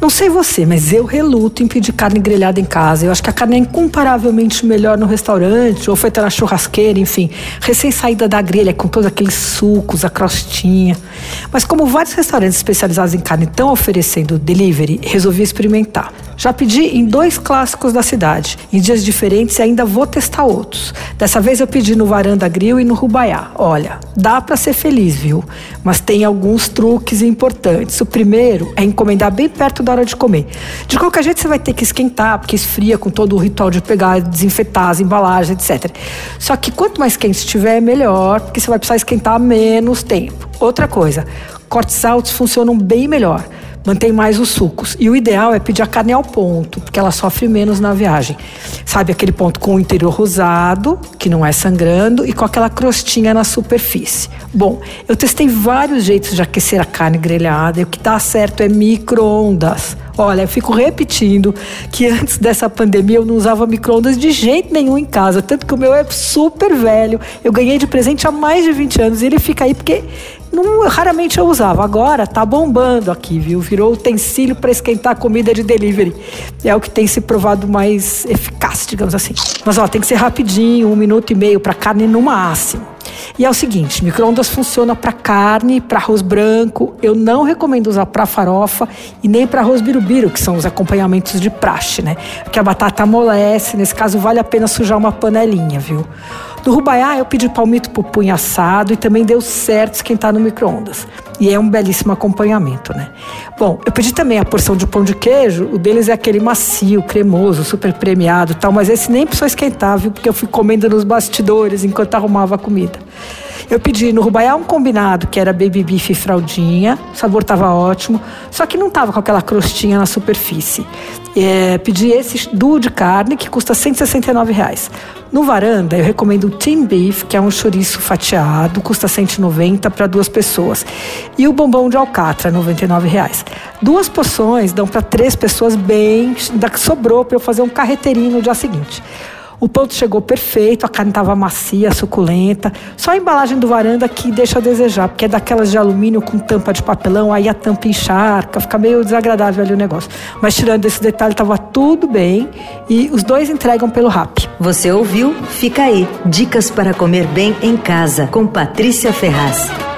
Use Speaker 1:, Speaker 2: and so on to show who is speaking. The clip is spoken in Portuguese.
Speaker 1: Não sei você, mas eu reluto em pedir carne grelhada em casa. Eu acho que a carne é incomparavelmente melhor no restaurante ou feita na churrasqueira, enfim, recém-saída da grelha com todos aqueles sucos, a crostinha. Mas como vários restaurantes especializados em carne estão oferecendo delivery, resolvi experimentar. Já pedi em dois clássicos da cidade, em dias diferentes e ainda vou testar outros. Dessa vez eu pedi no Varanda Grill e no Rubaiá. Olha, dá para ser feliz, viu? Mas tem alguns truques importantes. O primeiro é encomendar bem perto da hora de comer. De qualquer jeito você vai ter que esquentar, porque esfria com todo o ritual de pegar, desinfetar as embalagens, etc. Só que quanto mais quente estiver, melhor, porque você vai precisar esquentar menos tempo. Outra coisa, cortes altos funcionam bem melhor mantém mais os sucos. E o ideal é pedir a carne ao ponto, porque ela sofre menos na viagem. Sabe aquele ponto com o interior rosado, que não é sangrando, e com aquela crostinha na superfície. Bom, eu testei vários jeitos de aquecer a carne grelhada e o que dá certo é micro-ondas. Olha, eu fico repetindo que antes dessa pandemia eu não usava micro-ondas de jeito nenhum em casa, tanto que o meu é super velho. Eu ganhei de presente há mais de 20 anos e ele fica aí porque não, raramente eu usava. Agora tá bombando aqui, viu? Virou utensílio para esquentar comida de delivery. É o que tem se provado mais eficaz, digamos assim. Mas ó, tem que ser rapidinho, um minuto e meio para carne no máximo. E é o seguinte, microondas funciona para carne, para arroz branco. Eu não recomendo usar para farofa e nem para arroz birubiru, que são os acompanhamentos de praxe, né? Porque a batata amolece, nesse caso vale a pena sujar uma panelinha, viu? No Rubaiá, eu pedi palmito pupunha assado e também deu certo esquentar no micro-ondas. E é um belíssimo acompanhamento, né? Bom, eu pedi também a porção de pão de queijo. O deles é aquele macio, cremoso, super premiado tal, mas esse nem precisou esquentar, viu? Porque eu fui comendo nos bastidores enquanto arrumava a comida. Eu pedi no Rubaiá um combinado, que era baby beef e fraldinha. O sabor estava ótimo, só que não estava com aquela crostinha na superfície. É, pedi esse duo de carne, que custa 169 reais. No varanda, eu recomendo o Team Beef, que é um chouriço fatiado, custa 190 para duas pessoas. E o bombom de alcatra, 99 reais. Duas porções dão para três pessoas bem, ainda sobrou para eu fazer um carreteirinho no dia seguinte. O ponto chegou perfeito, a carne estava macia, suculenta. Só a embalagem do varanda que deixa a desejar, porque é daquelas de alumínio com tampa de papelão, aí a tampa encharca, fica meio desagradável ali o negócio. Mas tirando esse detalhe, estava tudo bem e os dois entregam pelo RAP.
Speaker 2: Você ouviu? Fica aí. Dicas para comer bem em casa, com Patrícia Ferraz.